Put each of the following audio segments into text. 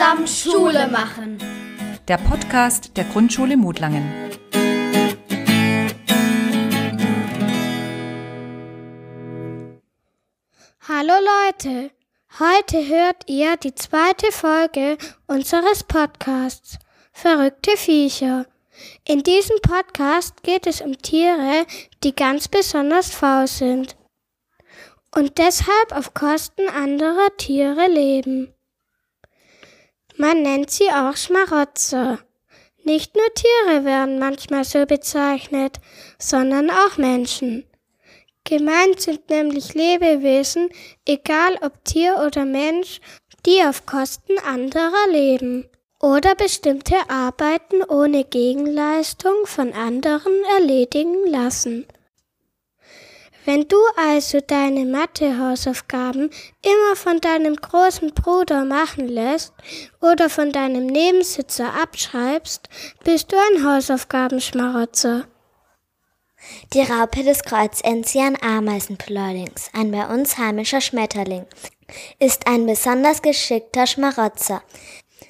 Gemeinsam Schule machen. Der Podcast der Grundschule Mutlangen. Hallo Leute, heute hört ihr die zweite Folge unseres Podcasts Verrückte Viecher. In diesem Podcast geht es um Tiere, die ganz besonders faul sind und deshalb auf Kosten anderer Tiere leben. Man nennt sie auch Schmarotzer. Nicht nur Tiere werden manchmal so bezeichnet, sondern auch Menschen. Gemeint sind nämlich Lebewesen, egal ob Tier oder Mensch, die auf Kosten anderer leben oder bestimmte Arbeiten ohne Gegenleistung von anderen erledigen lassen. Wenn du also deine Mathehausaufgaben immer von deinem großen Bruder machen lässt oder von deinem Nebensitzer abschreibst, bist du ein Hausaufgabenschmarotzer. Die Raupe des Kreuzenzian Ameisenplollings, ein bei uns heimischer Schmetterling, ist ein besonders geschickter Schmarotzer.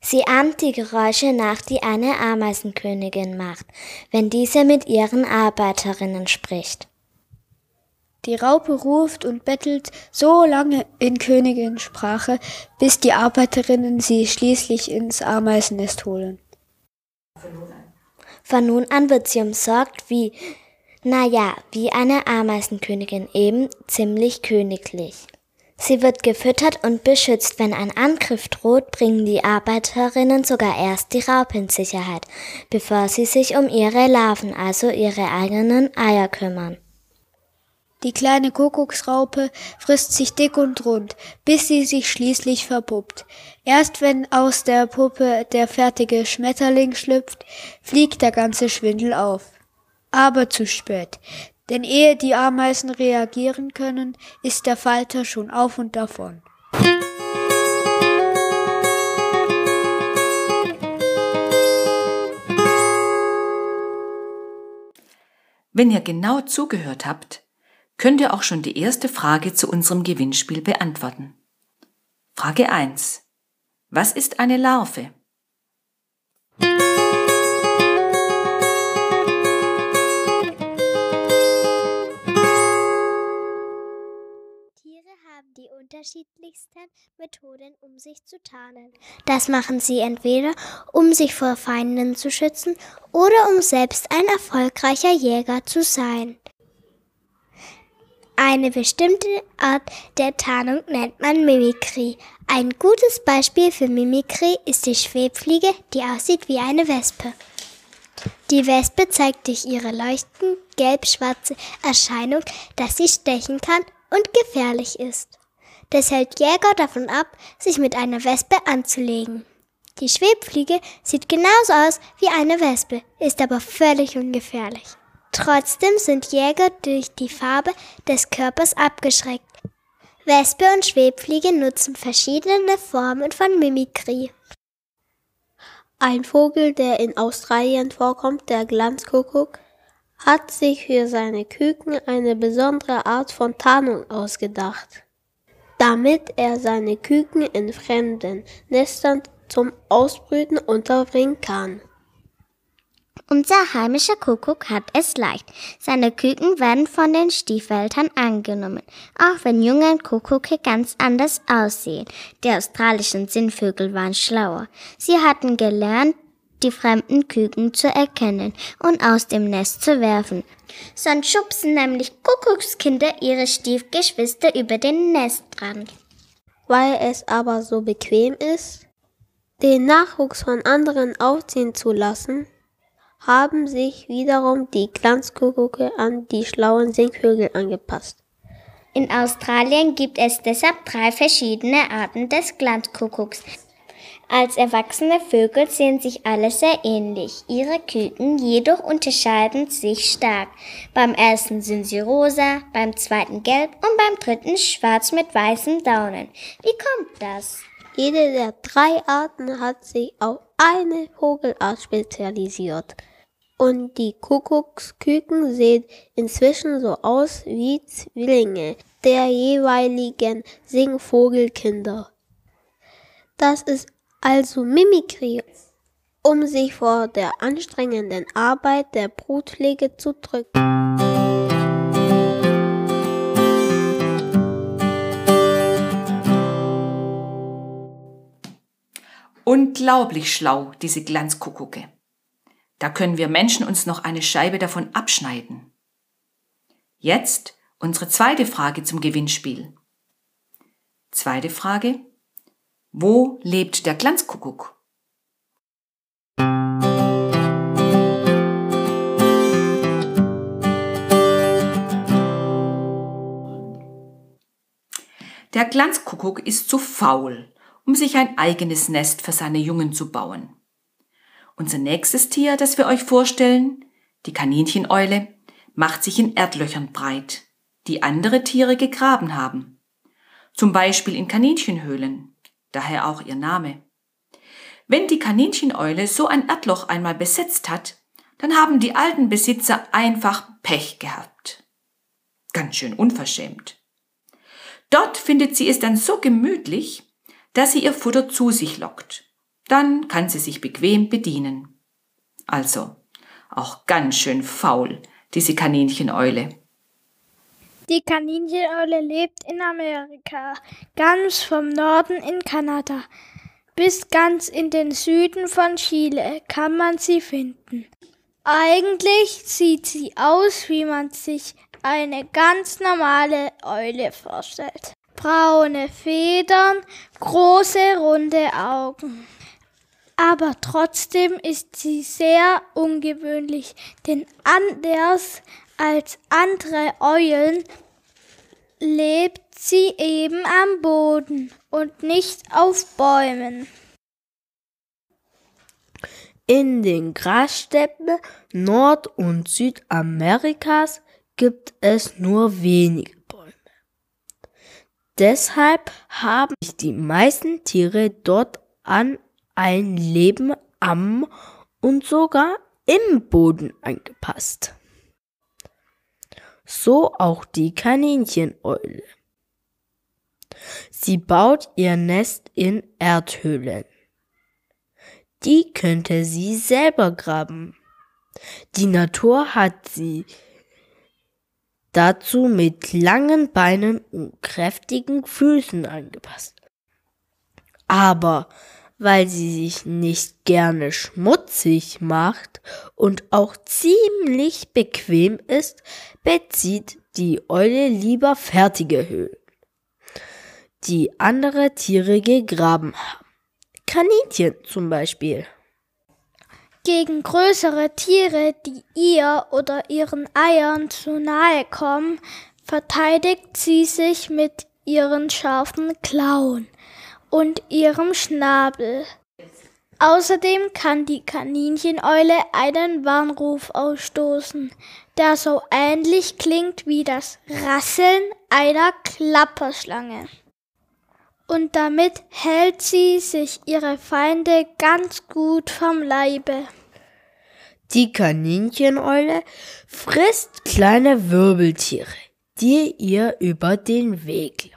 Sie ahmt die Geräusche nach, die eine Ameisenkönigin macht, wenn diese mit ihren Arbeiterinnen spricht. Die Raupe ruft und bettelt so lange in Königinsprache, bis die Arbeiterinnen sie schließlich ins Ameisennest holen. Von nun an wird sie umsorgt wie, na ja, wie eine Ameisenkönigin eben, ziemlich königlich. Sie wird gefüttert und beschützt. Wenn ein Angriff droht, bringen die Arbeiterinnen sogar erst die Raupe in Sicherheit, bevor sie sich um ihre Larven, also ihre eigenen Eier kümmern. Die kleine Kuckucksraupe frisst sich dick und rund, bis sie sich schließlich verpuppt. Erst wenn aus der Puppe der fertige Schmetterling schlüpft, fliegt der ganze Schwindel auf. Aber zu spät. Denn ehe die Ameisen reagieren können, ist der Falter schon auf und davon. Wenn ihr genau zugehört habt, könnt ihr auch schon die erste Frage zu unserem Gewinnspiel beantworten. Frage 1. Was ist eine Larve? Tiere haben die unterschiedlichsten Methoden, um sich zu tarnen. Das machen sie entweder, um sich vor Feinden zu schützen oder um selbst ein erfolgreicher Jäger zu sein. Eine bestimmte Art der Tarnung nennt man Mimikrie. Ein gutes Beispiel für Mimikrie ist die Schwebfliege, die aussieht wie eine Wespe. Die Wespe zeigt durch ihre leuchtend gelb-schwarze Erscheinung, dass sie stechen kann und gefährlich ist. Das hält Jäger davon ab, sich mit einer Wespe anzulegen. Die Schwebfliege sieht genauso aus wie eine Wespe, ist aber völlig ungefährlich. Trotzdem sind Jäger durch die Farbe des Körpers abgeschreckt. Wespe und Schwebfliege nutzen verschiedene Formen von Mimikrie. Ein Vogel, der in Australien vorkommt, der Glanzkuckuck, hat sich für seine Küken eine besondere Art von Tarnung ausgedacht, damit er seine Küken in fremden Nestern zum Ausbrüten unterbringen kann. Unser heimischer Kuckuck hat es leicht. Seine Küken werden von den Stiefeltern angenommen, auch wenn junge Kuckucke ganz anders aussehen. Die australischen Sinnvögel waren schlauer. Sie hatten gelernt, die fremden Küken zu erkennen und aus dem Nest zu werfen. Sonst schubsen nämlich Kuckuckskinder ihre Stiefgeschwister über den Nestrand. Weil es aber so bequem ist, den Nachwuchs von anderen aufziehen zu lassen, haben sich wiederum die Glanzkuckucke an die schlauen Singvögel angepasst. In Australien gibt es deshalb drei verschiedene Arten des Glanzkuckucks. Als erwachsene Vögel sehen sich alle sehr ähnlich. Ihre Küken jedoch unterscheiden sich stark. Beim ersten sind sie rosa, beim zweiten gelb und beim dritten schwarz mit weißen Daunen. Wie kommt das? Jede der drei Arten hat sich auf eine Vogelart spezialisiert. Und die Kuckucksküken sehen inzwischen so aus wie Zwillinge der jeweiligen Singvogelkinder. Das ist also Mimikry, um sich vor der anstrengenden Arbeit der Brutpflege zu drücken. Unglaublich schlau, diese Glanzkuckucke. Da können wir Menschen uns noch eine Scheibe davon abschneiden. Jetzt unsere zweite Frage zum Gewinnspiel. Zweite Frage. Wo lebt der Glanzkuckuck? Der Glanzkuckuck ist zu faul, um sich ein eigenes Nest für seine Jungen zu bauen. Unser nächstes Tier, das wir euch vorstellen, die Kanincheneule, macht sich in Erdlöchern breit, die andere Tiere gegraben haben. Zum Beispiel in Kaninchenhöhlen, daher auch ihr Name. Wenn die Kanincheneule so ein Erdloch einmal besetzt hat, dann haben die alten Besitzer einfach Pech gehabt. Ganz schön unverschämt. Dort findet sie es dann so gemütlich, dass sie ihr Futter zu sich lockt. Dann kann sie sich bequem bedienen. Also, auch ganz schön faul, diese Kanincheneule. Die Kanincheneule lebt in Amerika, ganz vom Norden in Kanada bis ganz in den Süden von Chile kann man sie finden. Eigentlich sieht sie aus, wie man sich eine ganz normale Eule vorstellt. Braune Federn, große runde Augen. Aber trotzdem ist sie sehr ungewöhnlich, denn anders als andere Eulen lebt sie eben am Boden und nicht auf Bäumen. In den Grassteppen Nord- und Südamerikas gibt es nur wenige Bäume. Deshalb haben sich die meisten Tiere dort an ein Leben am und sogar im Boden angepasst. So auch die Kanincheneule. Sie baut ihr Nest in Erdhöhlen. Die könnte sie selber graben. Die Natur hat sie dazu mit langen Beinen und kräftigen Füßen angepasst. Aber weil sie sich nicht gerne schmutzig macht und auch ziemlich bequem ist, bezieht die Eule lieber fertige Höhlen, die andere Tiere gegraben haben. Kaninchen zum Beispiel. Gegen größere Tiere, die ihr oder ihren Eiern zu nahe kommen, verteidigt sie sich mit ihren scharfen Klauen und ihrem Schnabel. Außerdem kann die Kanincheneule einen Warnruf ausstoßen, der so ähnlich klingt wie das Rasseln einer Klapperschlange. Und damit hält sie sich ihre Feinde ganz gut vom Leibe. Die Kanincheneule frisst kleine Wirbeltiere, die ihr über den Weg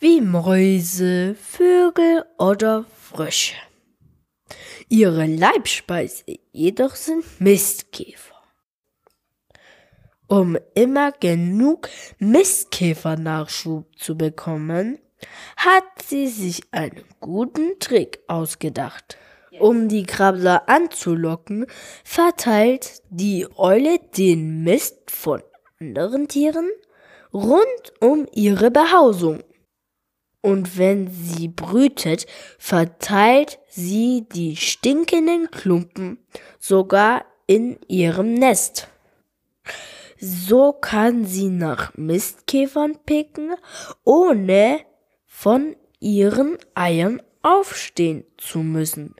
wie Mäuse, Vögel oder Frösche. Ihre Leibspeise jedoch sind Mistkäfer. Um immer genug Mistkäfernachschub zu bekommen, hat sie sich einen guten Trick ausgedacht. Um die Krabbler anzulocken, verteilt die Eule den Mist von anderen Tieren rund um ihre Behausung. Und wenn sie brütet, verteilt sie die stinkenden Klumpen sogar in ihrem Nest. So kann sie nach Mistkäfern picken, ohne von ihren Eiern aufstehen zu müssen.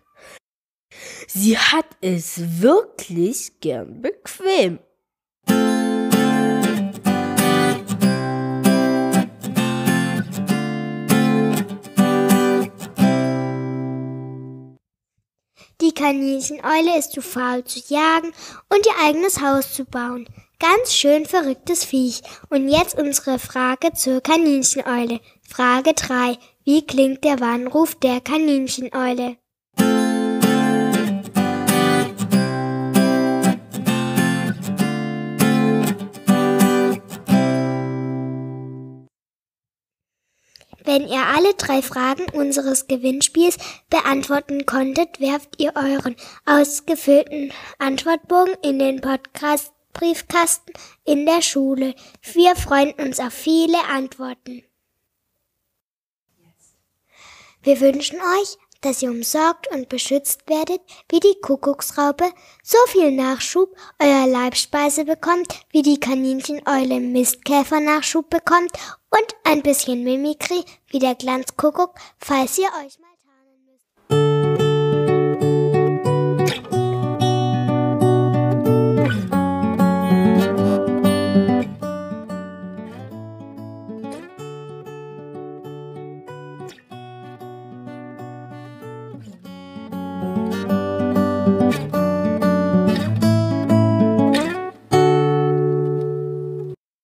Sie hat es wirklich gern bequem. Kanincheneule ist zu faul zu jagen und ihr eigenes Haus zu bauen. Ganz schön verrücktes Viech. Und jetzt unsere Frage zur Kanincheneule. Frage 3. Wie klingt der Warnruf der Kanincheneule? Wenn ihr alle drei Fragen unseres Gewinnspiels beantworten konntet, werft ihr euren ausgefüllten Antwortbogen in den Podcast Briefkasten in der Schule. Wir freuen uns auf viele Antworten. Wir wünschen euch, dass ihr umsorgt und beschützt werdet wie die Kuckucksraupe, so viel Nachschub eurer Leibspeise bekommt, wie die Kanincheneule Mistkäfer Nachschub bekommt und ein bisschen Mimikry wie der Glanzkuckuck, falls ihr euch mal